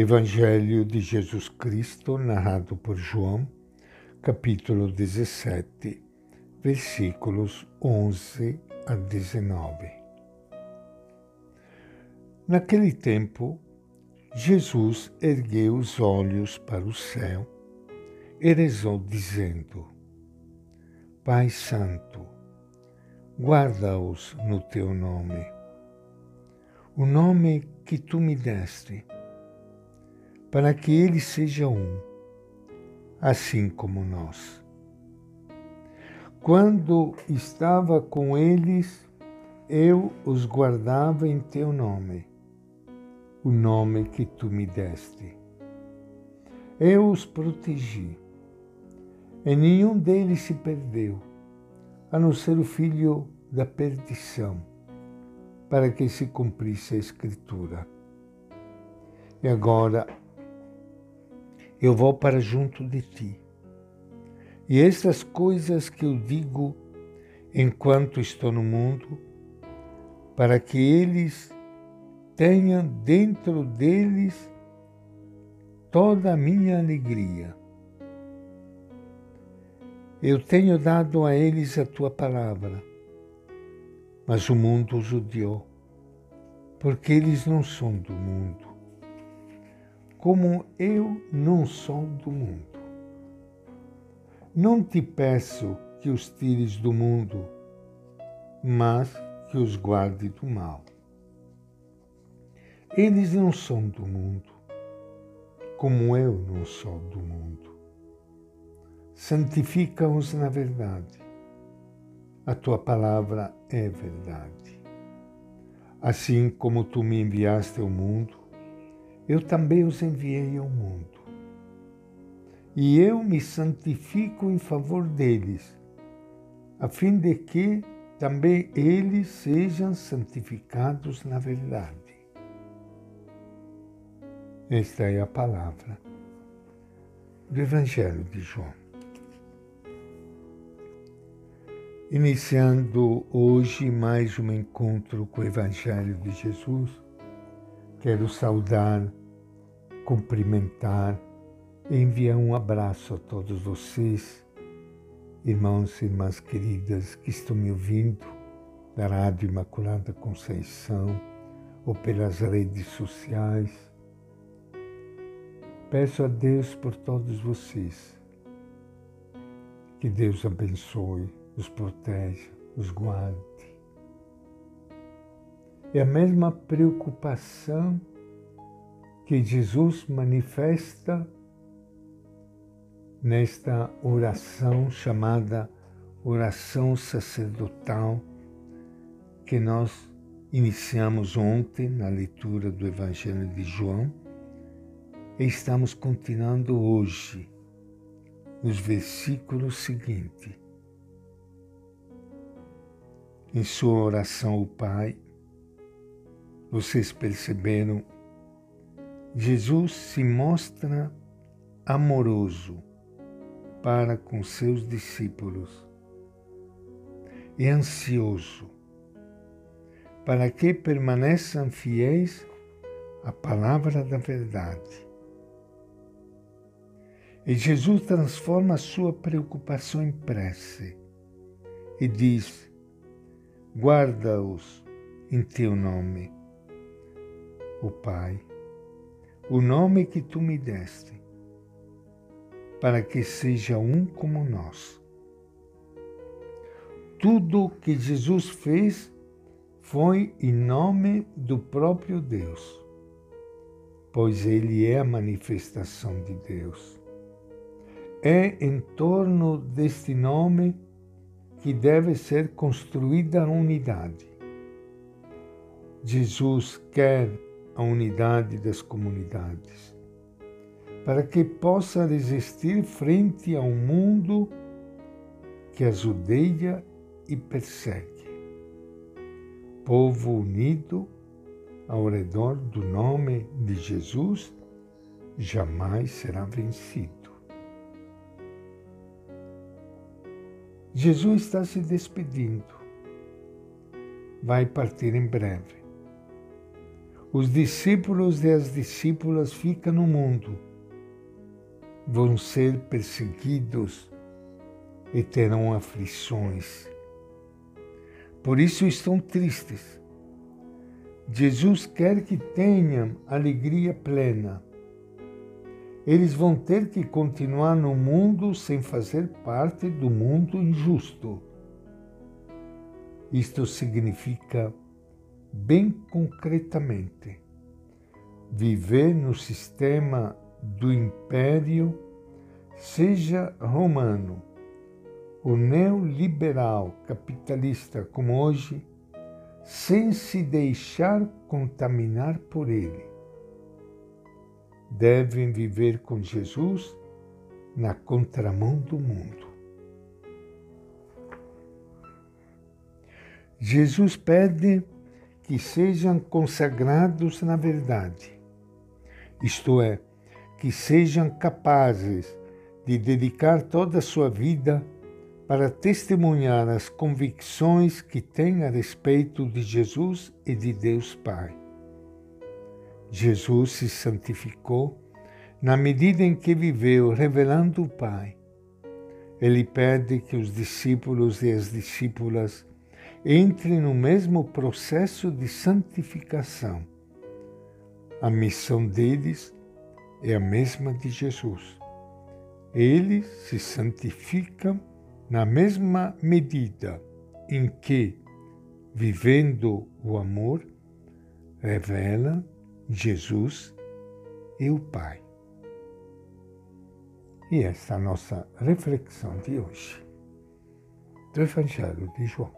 Evangelho de Jesus Cristo, narrado por João, capítulo 17, versículos 11 a 19. Naquele tempo, Jesus ergueu os olhos para o céu e rezou, dizendo: Pai Santo, guarda-os no teu nome, o nome que tu me deste para que ele seja um, assim como nós. Quando estava com eles, eu os guardava em teu nome, o nome que tu me deste. Eu os protegi, e nenhum deles se perdeu, a não ser o filho da perdição, para que se cumprisse a Escritura. E agora eu vou para junto de ti. E estas coisas que eu digo enquanto estou no mundo, para que eles tenham dentro deles toda a minha alegria. Eu tenho dado a eles a tua palavra, mas o mundo os odiou, porque eles não são do mundo como eu não sou do mundo. Não te peço que os tires do mundo, mas que os guarde do mal. Eles não são do mundo, como eu não sou do mundo. Santifica-os na verdade. A tua palavra é verdade. Assim como tu me enviaste ao mundo, eu também os enviei ao mundo. E eu me santifico em favor deles, a fim de que também eles sejam santificados na verdade. Esta é a palavra do Evangelho de João. Iniciando hoje mais um encontro com o Evangelho de Jesus, quero saudar cumprimentar e enviar um abraço a todos vocês, irmãos e irmãs queridas que estão me ouvindo da Rádio Imaculada Conceição ou pelas redes sociais. Peço a Deus por todos vocês. Que Deus abençoe, os proteja, os guarde. É a mesma preocupação que Jesus manifesta nesta oração chamada oração sacerdotal que nós iniciamos ontem na leitura do Evangelho de João e estamos continuando hoje nos versículos seguintes. Em sua oração, o Pai, vocês perceberam Jesus se mostra amoroso para com seus discípulos e ansioso para que permaneçam fiéis à palavra da verdade. E Jesus transforma sua preocupação em prece e diz: Guarda-os em teu nome, o Pai o nome que tu me deste, para que seja um como nós. Tudo que Jesus fez foi em nome do próprio Deus, pois Ele é a manifestação de Deus. É em torno deste nome que deve ser construída a unidade. Jesus quer a unidade das comunidades, para que possa resistir frente a um mundo que as odeia e persegue. Povo unido ao redor do nome de Jesus jamais será vencido. Jesus está se despedindo. Vai partir em breve Os discípulos e as discípulas ficam no mundo, vão ser perseguidos e terão aflições. Por isso estão tristes. Jesus quer que tenham alegria plena. Eles vão ter que continuar no mundo sem fazer parte do mundo injusto. Isto significa, bem concretamente, viver no sistema do império, seja romano o neoliberal capitalista como hoje, sem se deixar contaminar por ele. Devem viver com Jesus na contramão do mundo. Jesus pede que sejam consagrados na verdade, isto é, que sejam capazes de dedicar toda a sua vida para testemunhar as convicções que têm a respeito de Jesus e de Deus Pai. Jesus se santificou na medida em que viveu revelando o Pai. Ele pede que os discípulos e as discípulas entrem no mesmo processo de santificação. A missão deles é a mesma de Jesus. Eles se santificam na mesma medida em que, vivendo o amor, revela Jesus e o Pai. E esta é a nossa reflexão de hoje do Evangelho de João.